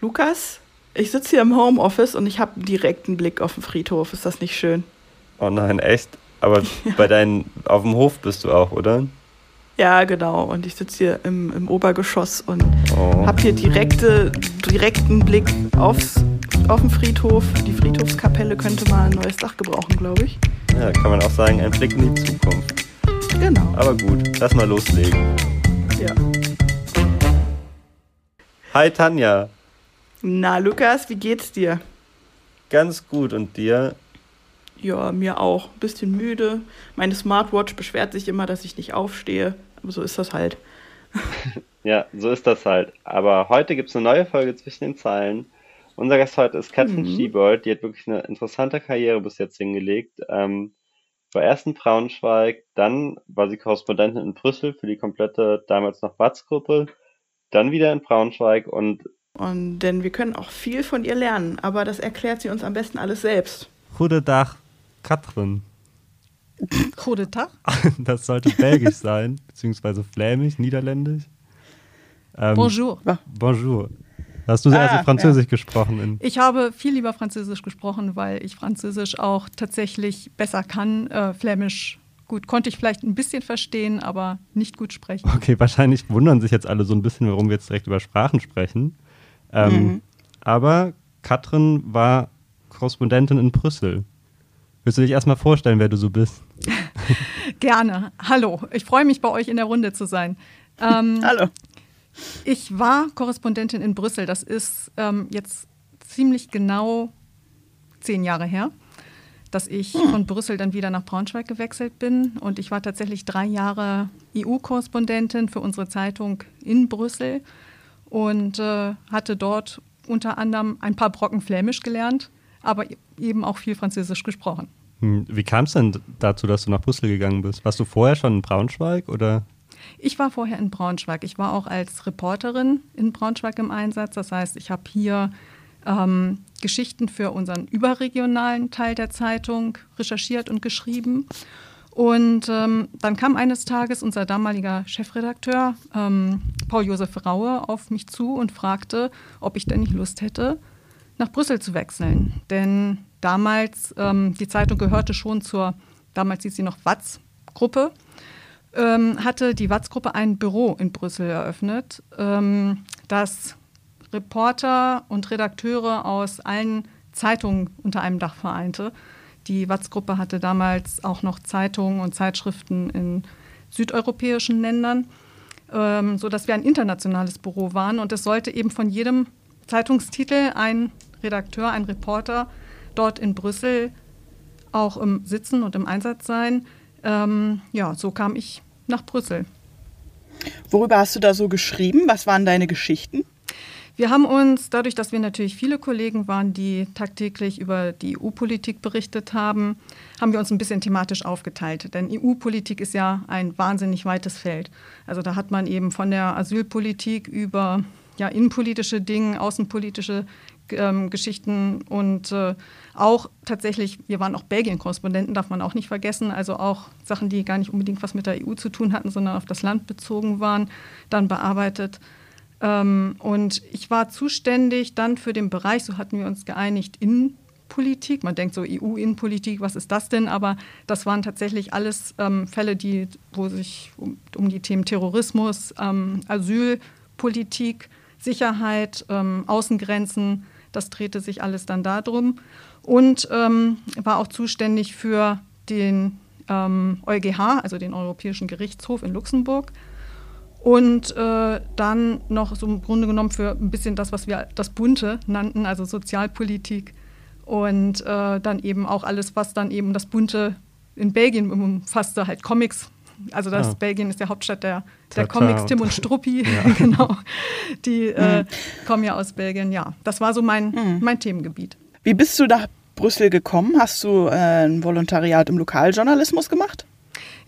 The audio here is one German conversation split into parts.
Lukas, ich sitze hier im Homeoffice und ich habe einen direkten Blick auf den Friedhof. Ist das nicht schön? Oh nein, echt? Aber ja. bei deinen, auf dem Hof bist du auch, oder? Ja, genau. Und ich sitze hier im, im Obergeschoss und oh. habe hier direkte, direkten Blick aufs, auf den Friedhof. Die Friedhofskapelle könnte mal ein neues Dach gebrauchen, glaube ich. Ja, kann man auch sagen, ein Blick in die Zukunft. Genau. Aber gut, lass mal loslegen. Ja. Hi Tanja. Na, Lukas, wie geht's dir? Ganz gut und dir? Ja, mir auch. Ein bisschen müde. Meine Smartwatch beschwert sich immer, dass ich nicht aufstehe. Aber so ist das halt. ja, so ist das halt. Aber heute gibt es eine neue Folge zwischen den Zeilen. Unser Gast heute ist Katrin mhm. Schiebold. Die hat wirklich eine interessante Karriere bis jetzt hingelegt. Ähm, war erst in Braunschweig, dann war sie Korrespondentin in Brüssel für die komplette damals noch Watz-Gruppe, dann wieder in Braunschweig und und denn wir können auch viel von ihr lernen, aber das erklärt sie uns am besten alles selbst. Goedendag, Katrin. Goedendag? Das sollte belgisch sein, beziehungsweise flämisch, niederländisch. Ähm, bonjour. Bonjour. Hast du ah, also Französisch ja. gesprochen? ich habe viel lieber Französisch gesprochen, weil ich Französisch auch tatsächlich besser kann. Äh, Flämisch gut, konnte ich vielleicht ein bisschen verstehen, aber nicht gut sprechen. Okay, wahrscheinlich wundern sich jetzt alle so ein bisschen, warum wir jetzt direkt über Sprachen sprechen. Ähm, mhm. Aber Katrin war Korrespondentin in Brüssel. Willst du dich erstmal vorstellen, wer du so bist? Gerne. Hallo, ich freue mich, bei euch in der Runde zu sein. Ähm, Hallo. Ich war Korrespondentin in Brüssel. Das ist ähm, jetzt ziemlich genau zehn Jahre her, dass ich hm. von Brüssel dann wieder nach Braunschweig gewechselt bin. Und ich war tatsächlich drei Jahre EU-Korrespondentin für unsere Zeitung in Brüssel und äh, hatte dort unter anderem ein paar Brocken Flämisch gelernt, aber eben auch viel Französisch gesprochen. Hm, wie kam es denn dazu, dass du nach Brüssel gegangen bist? Warst du vorher schon in Braunschweig oder? Ich war vorher in Braunschweig. Ich war auch als Reporterin in Braunschweig im Einsatz. Das heißt, ich habe hier ähm, Geschichten für unseren überregionalen Teil der Zeitung recherchiert und geschrieben. Und ähm, dann kam eines Tages unser damaliger Chefredakteur ähm, Paul Josef Raue auf mich zu und fragte, ob ich denn nicht Lust hätte, nach Brüssel zu wechseln. Denn damals, ähm, die Zeitung gehörte schon zur, damals hieß sie noch Watz-Gruppe, ähm, hatte die Watz-Gruppe ein Büro in Brüssel eröffnet, ähm, das Reporter und Redakteure aus allen Zeitungen unter einem Dach vereinte. Die Watz-Gruppe hatte damals auch noch Zeitungen und Zeitschriften in südeuropäischen Ländern, ähm, sodass wir ein internationales Büro waren. Und es sollte eben von jedem Zeitungstitel ein Redakteur, ein Reporter dort in Brüssel auch im Sitzen und im Einsatz sein. Ähm, ja, so kam ich nach Brüssel. Worüber hast du da so geschrieben? Was waren deine Geschichten? Wir haben uns, dadurch, dass wir natürlich viele Kollegen waren, die tagtäglich über die EU-Politik berichtet haben, haben wir uns ein bisschen thematisch aufgeteilt. Denn EU-Politik ist ja ein wahnsinnig weites Feld. Also da hat man eben von der Asylpolitik über ja, innenpolitische Dinge, außenpolitische ähm, Geschichten und äh, auch tatsächlich, wir waren auch Belgien-Korrespondenten, darf man auch nicht vergessen, also auch Sachen, die gar nicht unbedingt was mit der EU zu tun hatten, sondern auf das Land bezogen waren, dann bearbeitet. Ähm, und ich war zuständig dann für den Bereich, so hatten wir uns geeinigt, Innenpolitik. Man denkt so EU-Innenpolitik, was ist das denn? Aber das waren tatsächlich alles ähm, Fälle, die, wo sich um, um die Themen Terrorismus, ähm, Asylpolitik, Sicherheit, ähm, Außengrenzen, das drehte sich alles dann darum. Und ähm, war auch zuständig für den EuGH, also den Europäischen Gerichtshof in Luxemburg und äh, dann noch so im Grunde genommen für ein bisschen das, was wir das Bunte nannten, also Sozialpolitik. Und äh, dann eben auch alles, was dann eben das Bunte in Belgien umfasste, halt Comics. Also das ja. Belgien ist ja Hauptstadt der, der Comics, Tim und Struppi, ja. genau. Die äh, mhm. kommen ja aus Belgien. Ja, das war so mein, mhm. mein Themengebiet. Wie bist du nach Brüssel gekommen? Hast du äh, ein Volontariat im Lokaljournalismus gemacht?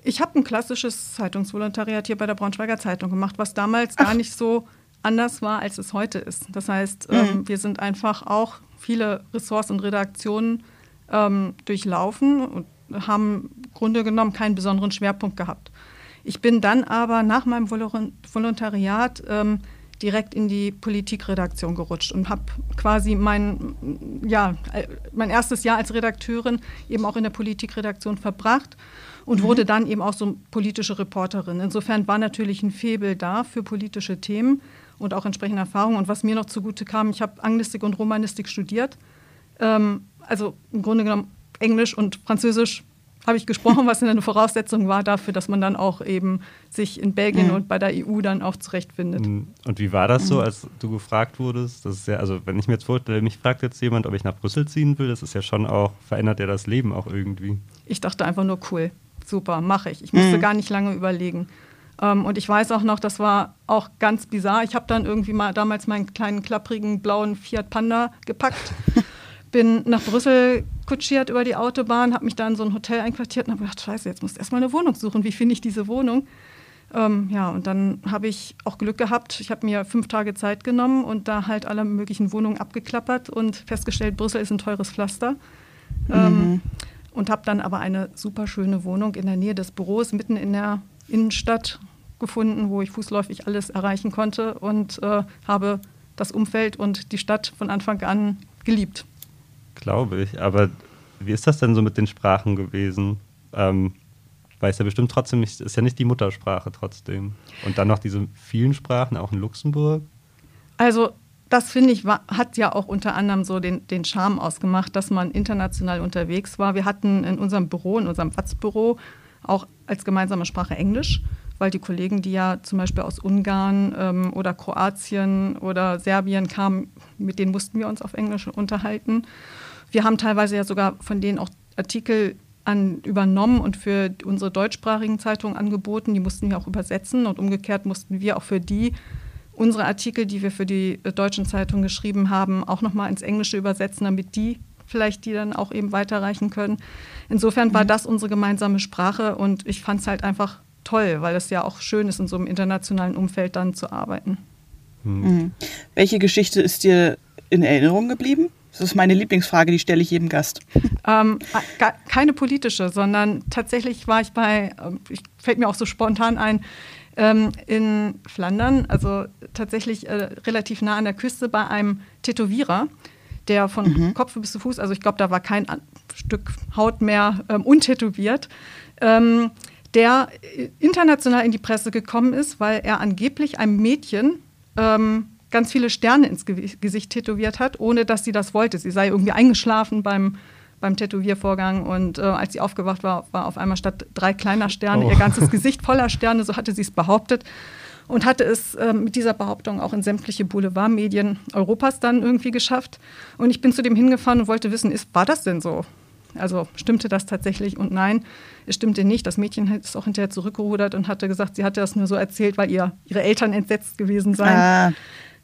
Ich habe ein klassisches Zeitungsvolontariat hier bei der Braunschweiger Zeitung gemacht, was damals Ach. gar nicht so anders war, als es heute ist. Das heißt, mhm. ähm, wir sind einfach auch viele Ressorts und Redaktionen ähm, durchlaufen und haben im Grunde genommen keinen besonderen Schwerpunkt gehabt. Ich bin dann aber nach meinem Volontariat ähm, direkt in die Politikredaktion gerutscht und habe quasi mein, ja, mein erstes Jahr als Redakteurin eben auch in der Politikredaktion verbracht und mhm. wurde dann eben auch so politische Reporterin. Insofern war natürlich ein Febel da für politische Themen und auch entsprechende Erfahrungen. Und was mir noch zugute kam, ich habe Anglistik und Romanistik studiert. Ähm, also im Grunde genommen Englisch und Französisch habe ich gesprochen, was eine Voraussetzung war dafür, dass man dann auch eben sich in Belgien mhm. und bei der EU dann auch zurechtfindet. Mhm. Und wie war das so, mhm. als du gefragt wurdest? Das ist ja, also wenn ich mir jetzt vorstelle, mich fragt jetzt jemand, ob ich nach Brüssel ziehen will, das ist ja schon auch, verändert ja das Leben auch irgendwie. Ich dachte einfach nur cool, super, mache ich. Ich musste mhm. gar nicht lange überlegen. Ähm, und ich weiß auch noch, das war auch ganz bizarr. Ich habe dann irgendwie mal damals meinen kleinen klapprigen blauen Fiat Panda gepackt bin nach Brüssel kutschiert über die Autobahn, habe mich da in so ein Hotel einquartiert und habe gedacht, scheiße, jetzt muss ich erstmal eine Wohnung suchen. Wie finde ich diese Wohnung? Ähm, ja, und dann habe ich auch Glück gehabt. Ich habe mir fünf Tage Zeit genommen und da halt alle möglichen Wohnungen abgeklappert und festgestellt, Brüssel ist ein teures Pflaster. Ähm, mhm. Und habe dann aber eine super schöne Wohnung in der Nähe des Büros, mitten in der Innenstadt gefunden, wo ich fußläufig alles erreichen konnte und äh, habe das Umfeld und die Stadt von Anfang an geliebt. Glaube ich. Aber wie ist das denn so mit den Sprachen gewesen? Ähm, weil es ja bestimmt trotzdem nicht, ist ja nicht die Muttersprache trotzdem. Und dann noch diese vielen Sprachen, auch in Luxemburg. Also, das finde ich, hat ja auch unter anderem so den, den Charme ausgemacht, dass man international unterwegs war. Wir hatten in unserem Büro, in unserem WATS-Büro, auch als gemeinsame Sprache Englisch, weil die Kollegen, die ja zum Beispiel aus Ungarn ähm, oder Kroatien oder Serbien kamen, mit denen mussten wir uns auf Englisch unterhalten. Wir haben teilweise ja sogar von denen auch Artikel an, übernommen und für unsere deutschsprachigen Zeitungen angeboten. Die mussten wir auch übersetzen und umgekehrt mussten wir auch für die unsere Artikel, die wir für die äh, deutschen Zeitungen geschrieben haben, auch nochmal ins Englische übersetzen, damit die vielleicht die dann auch eben weiterreichen können. Insofern war mhm. das unsere gemeinsame Sprache und ich fand es halt einfach toll, weil es ja auch schön ist, in so einem internationalen Umfeld dann zu arbeiten. Mhm. Mhm. Welche Geschichte ist dir in Erinnerung geblieben? Das ist meine Lieblingsfrage, die stelle ich jedem Gast. Ähm, keine politische, sondern tatsächlich war ich bei, ähm, fällt mir auch so spontan ein, ähm, in Flandern, also tatsächlich äh, relativ nah an der Küste bei einem Tätowierer, der von mhm. Kopf bis zu Fuß, also ich glaube, da war kein Stück Haut mehr ähm, untätowiert, ähm, der international in die Presse gekommen ist, weil er angeblich einem Mädchen ähm, ganz viele Sterne ins Gesicht tätowiert hat, ohne dass sie das wollte. Sie sei irgendwie eingeschlafen beim, beim Tätowiervorgang und äh, als sie aufgewacht war, war auf einmal statt drei kleiner Sterne oh. ihr ganzes Gesicht voller Sterne, so hatte sie es behauptet. Und hatte es äh, mit dieser Behauptung auch in sämtliche Boulevardmedien Europas dann irgendwie geschafft. Und ich bin zu dem hingefahren und wollte wissen, ist, war das denn so? Also stimmte das tatsächlich? Und nein, es stimmte nicht. Das Mädchen ist auch hinterher zurückgerudert und hatte gesagt, sie hatte das nur so erzählt, weil ihr, ihre Eltern entsetzt gewesen seien. Ah.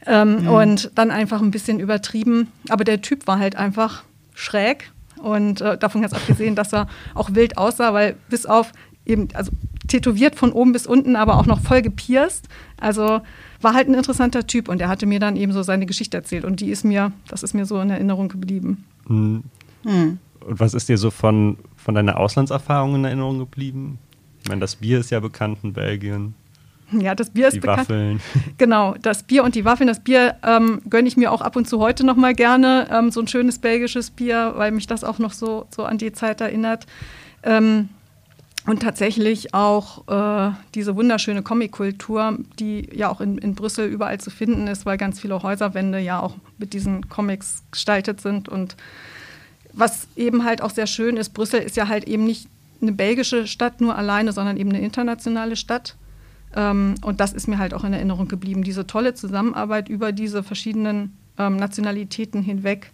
Ähm, mhm. Und dann einfach ein bisschen übertrieben. Aber der Typ war halt einfach schräg. Und äh, davon ganz abgesehen, dass er auch wild aussah, weil bis auf eben, also tätowiert von oben bis unten, aber auch noch voll gepierst. Also war halt ein interessanter Typ und er hatte mir dann eben so seine Geschichte erzählt und die ist mir, das ist mir so in Erinnerung geblieben. Mhm. Mhm. Und was ist dir so von, von deiner Auslandserfahrung in Erinnerung geblieben? Ich meine, das Bier ist ja bekannt in Belgien. Ja, das Bier ist die bekannt. Waffeln. Genau, das Bier und die Waffeln. Das Bier ähm, gönne ich mir auch ab und zu heute noch mal gerne. Ähm, so ein schönes belgisches Bier, weil mich das auch noch so, so an die Zeit erinnert. Ähm, und tatsächlich auch äh, diese wunderschöne Comic-Kultur, die ja auch in, in Brüssel überall zu finden ist, weil ganz viele Häuserwände ja auch mit diesen Comics gestaltet sind. Und was eben halt auch sehr schön ist, Brüssel ist ja halt eben nicht eine belgische Stadt nur alleine, sondern eben eine internationale Stadt. Ähm, und das ist mir halt auch in Erinnerung geblieben. Diese tolle Zusammenarbeit über diese verschiedenen ähm, Nationalitäten hinweg.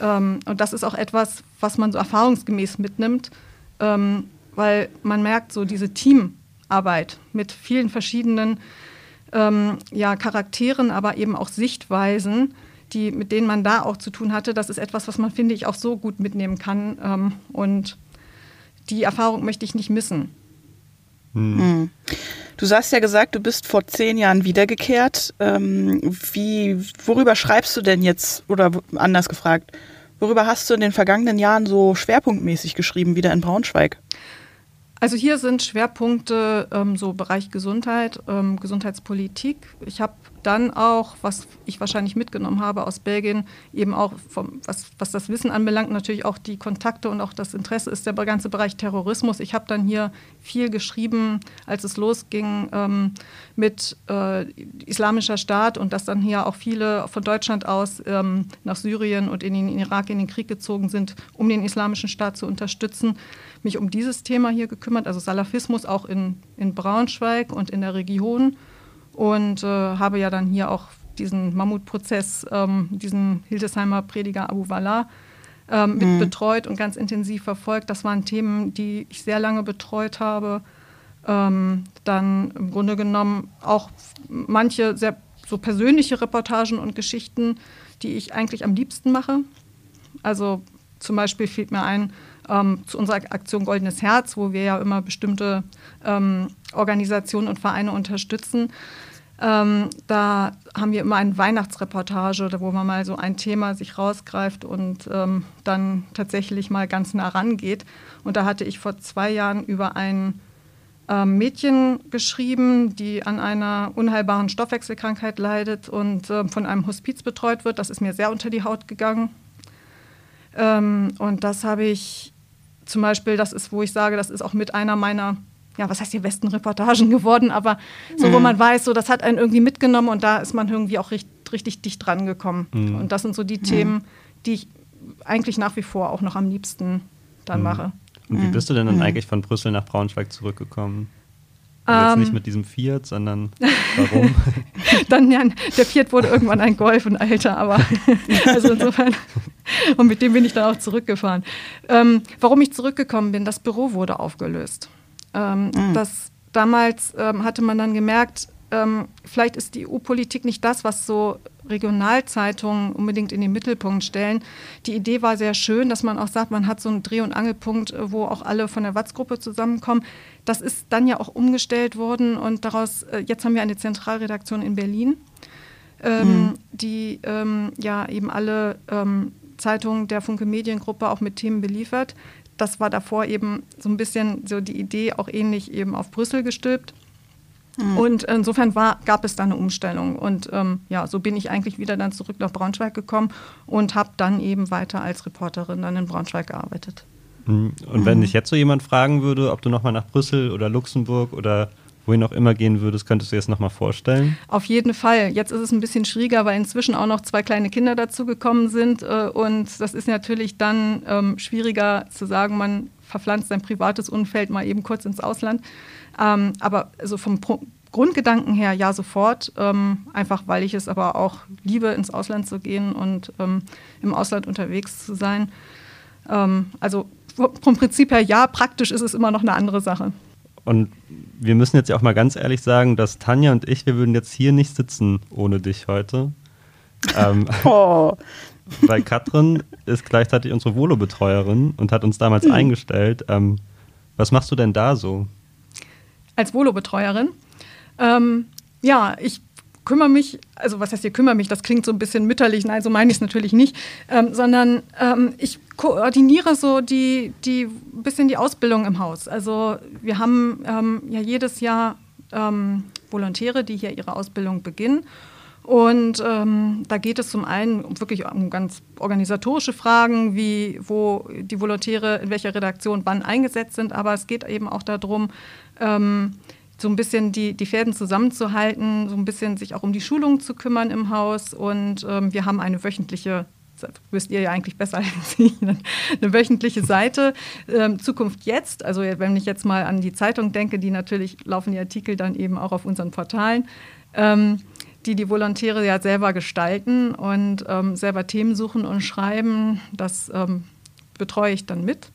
Ähm, und das ist auch etwas, was man so erfahrungsgemäß mitnimmt, ähm, weil man merkt, so diese Teamarbeit mit vielen verschiedenen ähm, ja, Charakteren, aber eben auch Sichtweisen, die, mit denen man da auch zu tun hatte, das ist etwas, was man, finde ich, auch so gut mitnehmen kann. Ähm, und die Erfahrung möchte ich nicht missen. Hm. Du hast ja gesagt, du bist vor zehn Jahren wiedergekehrt. Ähm, wie, worüber schreibst du denn jetzt, oder anders gefragt, worüber hast du in den vergangenen Jahren so schwerpunktmäßig geschrieben, wieder in Braunschweig? Also hier sind Schwerpunkte ähm, so Bereich Gesundheit, ähm, Gesundheitspolitik. Ich habe dann auch, was ich wahrscheinlich mitgenommen habe aus Belgien, eben auch, vom, was, was das Wissen anbelangt, natürlich auch die Kontakte und auch das Interesse ist der ganze Bereich Terrorismus. Ich habe dann hier viel geschrieben, als es losging ähm, mit äh, Islamischer Staat und dass dann hier auch viele von Deutschland aus ähm, nach Syrien und in den Irak in den Krieg gezogen sind, um den Islamischen Staat zu unterstützen mich um dieses Thema hier gekümmert, also Salafismus auch in, in Braunschweig und in der Region und äh, habe ja dann hier auch diesen Mammutprozess, ähm, diesen Hildesheimer Prediger Abu Wallah ähm, mit mhm. betreut und ganz intensiv verfolgt. Das waren Themen, die ich sehr lange betreut habe. Ähm, dann im Grunde genommen auch manche sehr so persönliche Reportagen und Geschichten, die ich eigentlich am liebsten mache. Also zum Beispiel fehlt mir ein, ähm, zu unserer Aktion Goldenes Herz, wo wir ja immer bestimmte ähm, Organisationen und Vereine unterstützen. Ähm, da haben wir immer eine Weihnachtsreportage, wo man mal so ein Thema sich rausgreift und ähm, dann tatsächlich mal ganz nah rangeht. Und da hatte ich vor zwei Jahren über ein ähm, Mädchen geschrieben, die an einer unheilbaren Stoffwechselkrankheit leidet und äh, von einem Hospiz betreut wird. Das ist mir sehr unter die Haut gegangen. Ähm, und das habe ich zum Beispiel, das ist, wo ich sage, das ist auch mit einer meiner, ja, was heißt die besten Reportagen geworden, aber so, mhm. wo man weiß, so, das hat einen irgendwie mitgenommen und da ist man irgendwie auch richtig, richtig dicht dran gekommen. Mhm. Und das sind so die mhm. Themen, die ich eigentlich nach wie vor auch noch am liebsten dann mhm. mache. Und wie bist du denn dann mhm. eigentlich von Brüssel nach Braunschweig zurückgekommen? Also jetzt nicht ähm. mit diesem Fiat, sondern warum? Dann ja, der Fiat wurde irgendwann ein Golf und älter, aber also insofern und mit dem bin ich dann auch zurückgefahren. Ähm, warum ich zurückgekommen bin, das Büro wurde aufgelöst. Ähm, mhm. das, damals ähm, hatte man dann gemerkt, ähm, vielleicht ist die EU-Politik nicht das, was so Regionalzeitungen unbedingt in den Mittelpunkt stellen. Die Idee war sehr schön, dass man auch sagt, man hat so einen Dreh- und Angelpunkt, äh, wo auch alle von der Watz-Gruppe zusammenkommen. Das ist dann ja auch umgestellt worden und daraus, äh, jetzt haben wir eine Zentralredaktion in Berlin, ähm, mhm. die ähm, ja eben alle ähm, Zeitungen der Funke Mediengruppe auch mit Themen beliefert. Das war davor eben so ein bisschen so die Idee auch ähnlich eben auf Brüssel gestülpt. Mhm. Und insofern war, gab es da eine Umstellung. Und ähm, ja, so bin ich eigentlich wieder dann zurück nach Braunschweig gekommen und habe dann eben weiter als Reporterin dann in Braunschweig gearbeitet. Mhm. Und wenn mhm. dich jetzt so jemand fragen würde, ob du nochmal nach Brüssel oder Luxemburg oder wohin auch immer gehen würdest, könntest du dir das nochmal vorstellen? Auf jeden Fall. Jetzt ist es ein bisschen schwieriger, weil inzwischen auch noch zwei kleine Kinder dazugekommen sind. Äh, und das ist natürlich dann ähm, schwieriger zu sagen, man verpflanzt sein privates Umfeld mal eben kurz ins Ausland. Ähm, aber also vom Pro Grundgedanken her ja sofort, ähm, einfach weil ich es aber auch liebe, ins Ausland zu gehen und ähm, im Ausland unterwegs zu sein. Ähm, also vom Prinzip her ja, praktisch ist es immer noch eine andere Sache. Und wir müssen jetzt ja auch mal ganz ehrlich sagen, dass Tanja und ich, wir würden jetzt hier nicht sitzen ohne dich heute. Ähm, oh. Weil Katrin ist gleichzeitig unsere Volo-Betreuerin und hat uns damals hm. eingestellt. Ähm, was machst du denn da so? Als Volo-Betreuerin? Ähm, ja, ich kümmere mich, also was heißt hier kümmere mich, das klingt so ein bisschen mütterlich, nein, so meine ich es natürlich nicht, ähm, sondern ähm, ich koordiniere so die, die bisschen die Ausbildung im Haus. Also wir haben ähm, ja jedes Jahr ähm, Volontäre, die hier ihre Ausbildung beginnen. Und ähm, da geht es zum einen wirklich um ganz organisatorische Fragen, wie wo die Volontäre in welcher Redaktion wann eingesetzt sind, aber es geht eben auch darum, ähm, so ein bisschen die, die Fäden zusammenzuhalten, so ein bisschen sich auch um die Schulung zu kümmern im Haus. Und ähm, wir haben eine wöchentliche, das wisst ihr ja eigentlich besser als ich, eine wöchentliche Seite, ähm, Zukunft jetzt. Also wenn ich jetzt mal an die Zeitung denke, die natürlich laufen die Artikel dann eben auch auf unseren Portalen. Ähm, die die Volontäre ja selber gestalten und ähm, selber Themen suchen und schreiben. Das ähm, betreue ich dann mit.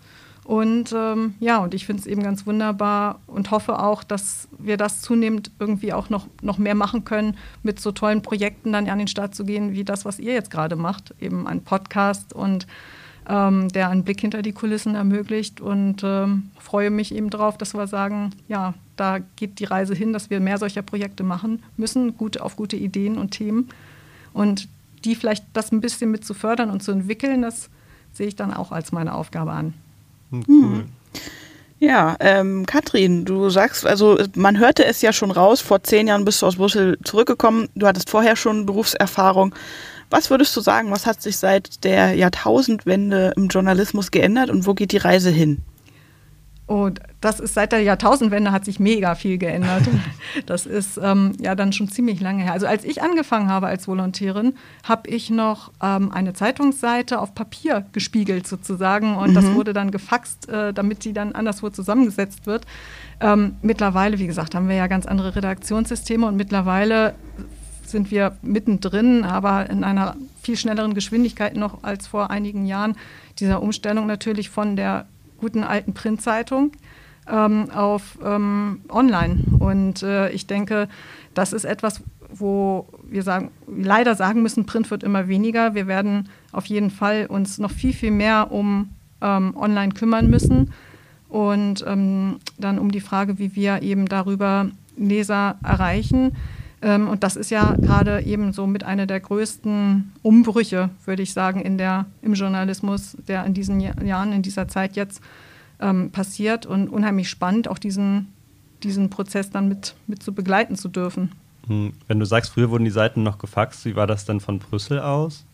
Und ähm, ja, und ich finde es eben ganz wunderbar und hoffe auch, dass wir das zunehmend irgendwie auch noch, noch mehr machen können, mit so tollen Projekten dann an den Start zu gehen, wie das, was ihr jetzt gerade macht, eben ein Podcast und ähm, der einen Blick hinter die Kulissen ermöglicht. Und ähm, freue mich eben darauf, dass wir sagen, ja, da geht die Reise hin, dass wir mehr solcher Projekte machen müssen, gut auf gute Ideen und Themen. Und die vielleicht das ein bisschen mit zu fördern und zu entwickeln, das sehe ich dann auch als meine Aufgabe an. Hm, cool. Ja, ähm, Katrin, du sagst, also man hörte es ja schon raus, vor zehn Jahren bist du aus Brüssel zurückgekommen, du hattest vorher schon Berufserfahrung. Was würdest du sagen, was hat sich seit der Jahrtausendwende im Journalismus geändert und wo geht die Reise hin? Und das ist seit der Jahrtausendwende hat sich mega viel geändert. Das ist ähm, ja dann schon ziemlich lange her. Also als ich angefangen habe als Volontärin, habe ich noch ähm, eine Zeitungsseite auf Papier gespiegelt sozusagen und mhm. das wurde dann gefaxt, äh, damit sie dann anderswo zusammengesetzt wird. Ähm, mittlerweile, wie gesagt, haben wir ja ganz andere Redaktionssysteme und mittlerweile sind wir mittendrin, aber in einer viel schnelleren Geschwindigkeit noch als vor einigen Jahren dieser Umstellung natürlich von der guten alten Printzeitung ähm, auf ähm, online. Und äh, ich denke, das ist etwas, wo wir sagen, leider sagen müssen, Print wird immer weniger. Wir werden auf jeden Fall uns noch viel, viel mehr um ähm, online kümmern müssen. Und ähm, dann um die Frage, wie wir eben darüber Leser erreichen. Ähm, und das ist ja gerade eben so mit einer der größten Umbrüche, würde ich sagen, in der, im Journalismus, der in diesen Jahren, in dieser Zeit jetzt ähm, passiert. Und unheimlich spannend, auch diesen, diesen Prozess dann mit, mit zu begleiten zu dürfen. Hm, wenn du sagst, früher wurden die Seiten noch gefaxt, wie war das denn von Brüssel aus?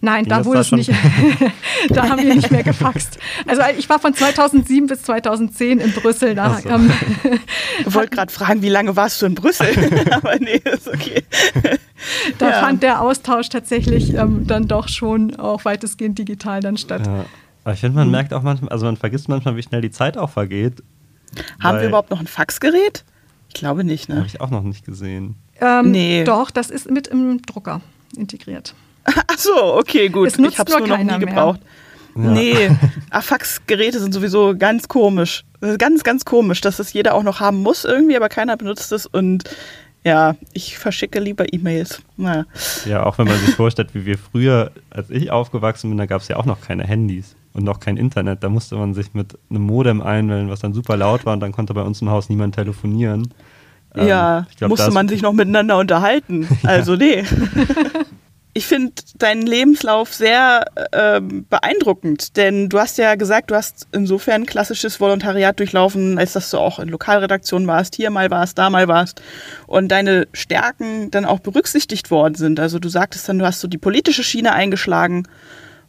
Nein, da wurde es nicht. da haben wir nicht mehr gefaxt. Also ich war von 2007 bis 2010 in Brüssel. Da, so. ähm, ich wollte gerade fragen, wie lange warst du in Brüssel? Aber nee, ist okay. Da ja. fand der Austausch tatsächlich ähm, dann doch schon auch weitestgehend digital dann statt. Ja. Aber ich finde, man mhm. merkt auch manchmal, also man vergisst manchmal, wie schnell die Zeit auch vergeht. Haben wir überhaupt noch ein Faxgerät? Ich glaube nicht, ne? Habe ich auch noch nicht gesehen. Ähm, nee. Doch, das ist mit im Drucker integriert. Ach so, okay, gut. Es ich habe es nur noch nie gebraucht. Ja. Nee, Ach, Faxgeräte sind sowieso ganz komisch. Ganz, ganz komisch, dass das jeder auch noch haben muss irgendwie, aber keiner benutzt es und ja, ich verschicke lieber E-Mails. Naja. Ja, auch wenn man sich vorstellt, wie wir früher, als ich aufgewachsen bin, da gab es ja auch noch keine Handys und noch kein Internet. Da musste man sich mit einem Modem einwählen, was dann super laut war und dann konnte bei uns im Haus niemand telefonieren. Ja, ähm, glaub, musste man sich noch miteinander unterhalten. Also nee. ich finde deinen Lebenslauf sehr äh, beeindruckend, denn du hast ja gesagt, du hast insofern klassisches Volontariat durchlaufen, als dass du auch in Lokalredaktionen warst, hier mal warst, da mal warst und deine Stärken dann auch berücksichtigt worden sind. Also du sagtest dann, du hast so die politische Schiene eingeschlagen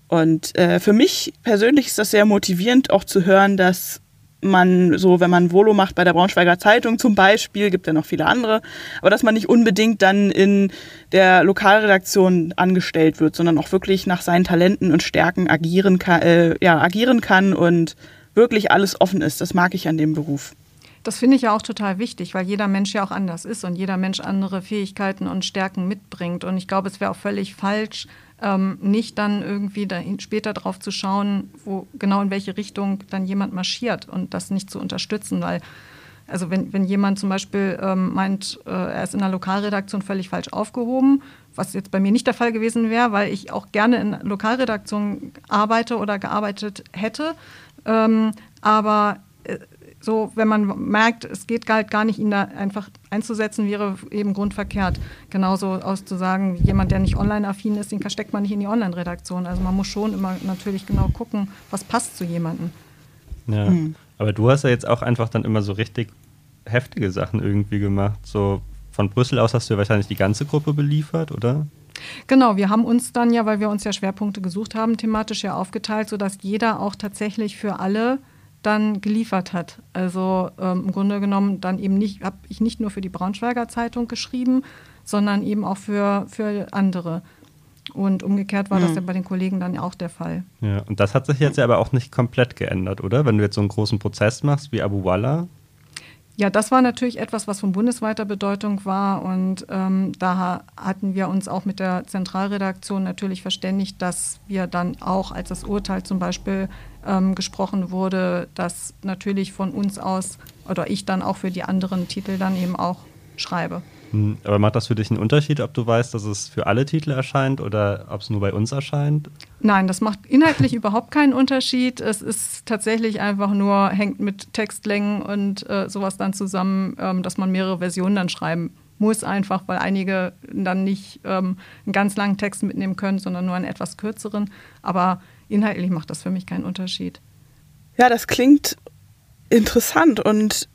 und äh, für mich persönlich ist das sehr motivierend, auch zu hören, dass man so, wenn man Volo macht bei der Braunschweiger Zeitung zum Beispiel, gibt ja noch viele andere, aber dass man nicht unbedingt dann in der Lokalredaktion angestellt wird, sondern auch wirklich nach seinen Talenten und Stärken agieren kann, äh, ja, agieren kann und wirklich alles offen ist. Das mag ich an dem Beruf. Das finde ich ja auch total wichtig, weil jeder Mensch ja auch anders ist und jeder Mensch andere Fähigkeiten und Stärken mitbringt. Und ich glaube, es wäre auch völlig falsch, ähm, nicht dann irgendwie später drauf zu schauen, wo genau in welche Richtung dann jemand marschiert und das nicht zu unterstützen, weil also wenn, wenn jemand zum Beispiel ähm, meint, äh, er ist in der Lokalredaktion völlig falsch aufgehoben, was jetzt bei mir nicht der Fall gewesen wäre, weil ich auch gerne in Lokalredaktion arbeite oder gearbeitet hätte, ähm, aber äh, so, wenn man merkt, es geht halt gar nicht, ihn da einfach einzusetzen, wäre eben grundverkehrt. Genauso auszusagen, jemand, der nicht online-affin ist, den steckt man nicht in die Online-Redaktion. Also man muss schon immer natürlich genau gucken, was passt zu jemandem. Ja, mhm. aber du hast ja jetzt auch einfach dann immer so richtig heftige Sachen irgendwie gemacht. So von Brüssel aus hast du ja wahrscheinlich die ganze Gruppe beliefert, oder? Genau, wir haben uns dann ja, weil wir uns ja Schwerpunkte gesucht haben, thematisch ja aufgeteilt, sodass jeder auch tatsächlich für alle dann geliefert hat. Also ähm, im Grunde genommen dann eben nicht, habe ich nicht nur für die Braunschweiger Zeitung geschrieben, sondern eben auch für, für andere. Und umgekehrt war mhm. das ja bei den Kollegen dann auch der Fall. Ja, und das hat sich jetzt ja aber auch nicht komplett geändert, oder? Wenn du jetzt so einen großen Prozess machst wie Abu Walla. Ja, das war natürlich etwas, was von bundesweiter Bedeutung war. Und ähm, da hatten wir uns auch mit der Zentralredaktion natürlich verständigt, dass wir dann auch, als das Urteil zum Beispiel ähm, gesprochen wurde, dass natürlich von uns aus oder ich dann auch für die anderen Titel dann eben auch schreibe. Hm, aber macht das für dich einen Unterschied, ob du weißt, dass es für alle Titel erscheint oder ob es nur bei uns erscheint? Nein, das macht inhaltlich überhaupt keinen Unterschied. Es ist tatsächlich einfach nur, hängt mit Textlängen und äh, sowas dann zusammen, ähm, dass man mehrere Versionen dann schreiben muss, einfach weil einige dann nicht ähm, einen ganz langen Text mitnehmen können, sondern nur einen etwas kürzeren. Aber inhaltlich macht das für mich keinen Unterschied. Ja, das klingt interessant und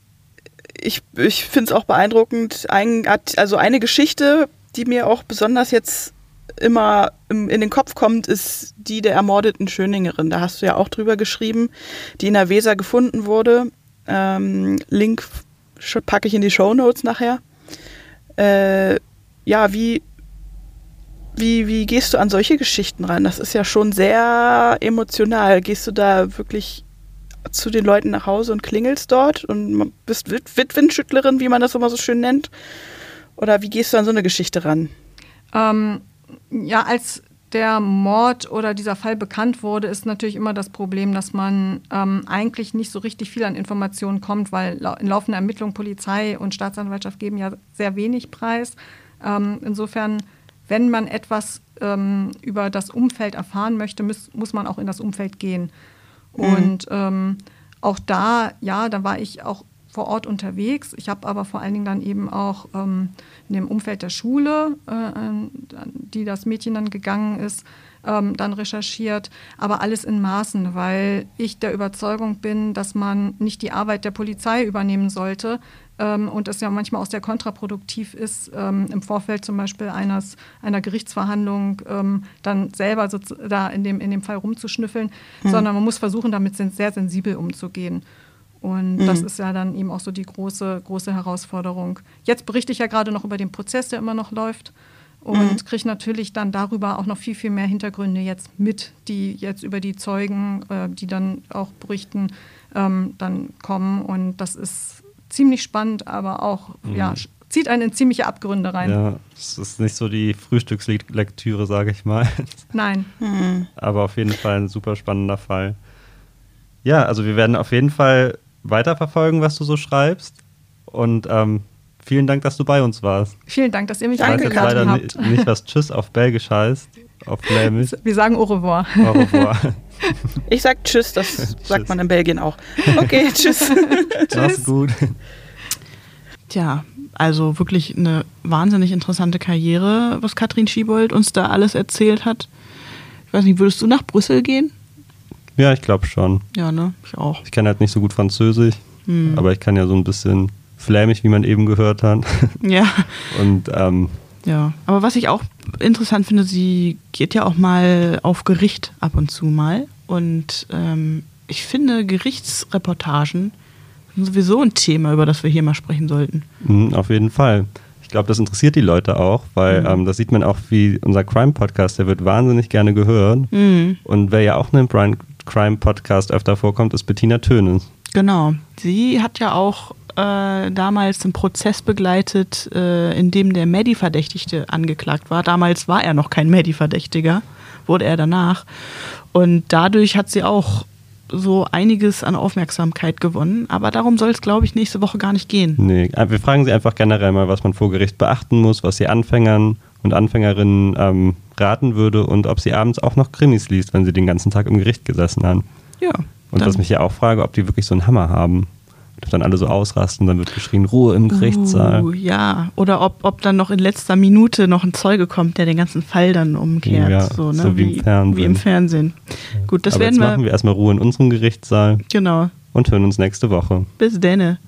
ich, ich finde es auch beeindruckend. Ein, also eine Geschichte, die mir auch besonders jetzt immer in den Kopf kommt, ist die der ermordeten Schöningerin. Da hast du ja auch drüber geschrieben, die in der Weser gefunden wurde. Ähm, Link packe ich in die Show Notes nachher. Äh, ja, wie, wie, wie gehst du an solche Geschichten ran? Das ist ja schon sehr emotional. Gehst du da wirklich zu den Leuten nach Hause und klingelst dort und bist Wit Witwenschüttlerin, wie man das immer so schön nennt? Oder wie gehst du an so eine Geschichte ran? Ähm, ja, als der Mord oder dieser Fall bekannt wurde, ist natürlich immer das Problem, dass man ähm, eigentlich nicht so richtig viel an Informationen kommt, weil in laufender Ermittlung Polizei und Staatsanwaltschaft geben ja sehr wenig Preis. Ähm, insofern, wenn man etwas ähm, über das Umfeld erfahren möchte, muss, muss man auch in das Umfeld gehen. Mhm. Und ähm, auch da, ja, da war ich auch vor Ort unterwegs. Ich habe aber vor allen Dingen dann eben auch ähm, in dem Umfeld der Schule, äh, die das Mädchen dann gegangen ist, ähm, dann recherchiert, aber alles in Maßen, weil ich der Überzeugung bin, dass man nicht die Arbeit der Polizei übernehmen sollte ähm, und es ja manchmal auch sehr kontraproduktiv ist, ähm, im Vorfeld zum Beispiel eines, einer Gerichtsverhandlung ähm, dann selber so, da in dem, in dem Fall rumzuschnüffeln, mhm. sondern man muss versuchen, damit sehr sensibel umzugehen. Und mhm. das ist ja dann eben auch so die große, große Herausforderung. Jetzt berichte ich ja gerade noch über den Prozess, der immer noch läuft und mhm. kriege natürlich dann darüber auch noch viel, viel mehr Hintergründe jetzt mit, die jetzt über die Zeugen, äh, die dann auch berichten, ähm, dann kommen. Und das ist ziemlich spannend, aber auch, mhm. ja, zieht einen in ziemliche Abgründe rein. Ja, es ist nicht so die Frühstückslektüre, sage ich mal. Nein. Mhm. Aber auf jeden Fall ein super spannender Fall. Ja, also wir werden auf jeden Fall weiterverfolgen, was du so schreibst. Und ähm, vielen Dank, dass du bei uns warst. Vielen Dank, dass ihr mich eingeladen habt. Ich weiß leider nicht, was Tschüss auf Belgisch heißt, auf Flämisch. Wir sagen Au revoir. Au revoir. Ich sag Tschüss, das tschüss. sagt man in Belgien auch. Okay, Tschüss. Mach's gut. Tja, also wirklich eine wahnsinnig interessante Karriere, was Katrin Schiebold uns da alles erzählt hat. Ich weiß nicht, würdest du nach Brüssel gehen? Ja, ich glaube schon. Ja, ne? Ich auch. Ich kann halt nicht so gut Französisch, hm. aber ich kann ja so ein bisschen flämisch, wie man eben gehört hat. Ja. Und ähm, ja, aber was ich auch interessant finde, sie geht ja auch mal auf Gericht ab und zu mal. Und ähm, ich finde, Gerichtsreportagen sind sowieso ein Thema, über das wir hier mal sprechen sollten. Mhm, auf jeden Fall. Ich glaube, das interessiert die Leute auch, weil mhm. ähm, das sieht man auch, wie unser Crime-Podcast, der wird wahnsinnig gerne gehört. Mhm. Und wer ja auch einen Crime-Podcast öfter vorkommt, ist Bettina Tönes. Genau. Sie hat ja auch äh, damals einen Prozess begleitet, äh, in dem der Medi-Verdächtigte angeklagt war. Damals war er noch kein Medi-Verdächtiger, wurde er danach. Und dadurch hat sie auch so einiges an Aufmerksamkeit gewonnen. Aber darum soll es, glaube ich, nächste Woche gar nicht gehen. Nee, äh, wir fragen Sie einfach generell mal, was man vor Gericht beachten muss, was Sie Anfängern und Anfängerinnen ähm, raten würde und ob sie abends auch noch Krimis liest, wenn sie den ganzen Tag im Gericht gesessen haben. Ja. Und was mich ja auch frage, ob die wirklich so einen Hammer haben dann alle so ausrasten, dann wird geschrien, Ruhe im Gerichtssaal. Uh, ja, oder ob, ob dann noch in letzter Minute noch ein Zeuge kommt, der den ganzen Fall dann umkehrt. Ja, so, ne? so wie, wie, im Fernsehen. Wie im Fernsehen. Gut, das Aber werden jetzt wir. machen wir erstmal Ruhe in unserem Gerichtssaal. Genau. Und hören uns nächste Woche. Bis denne.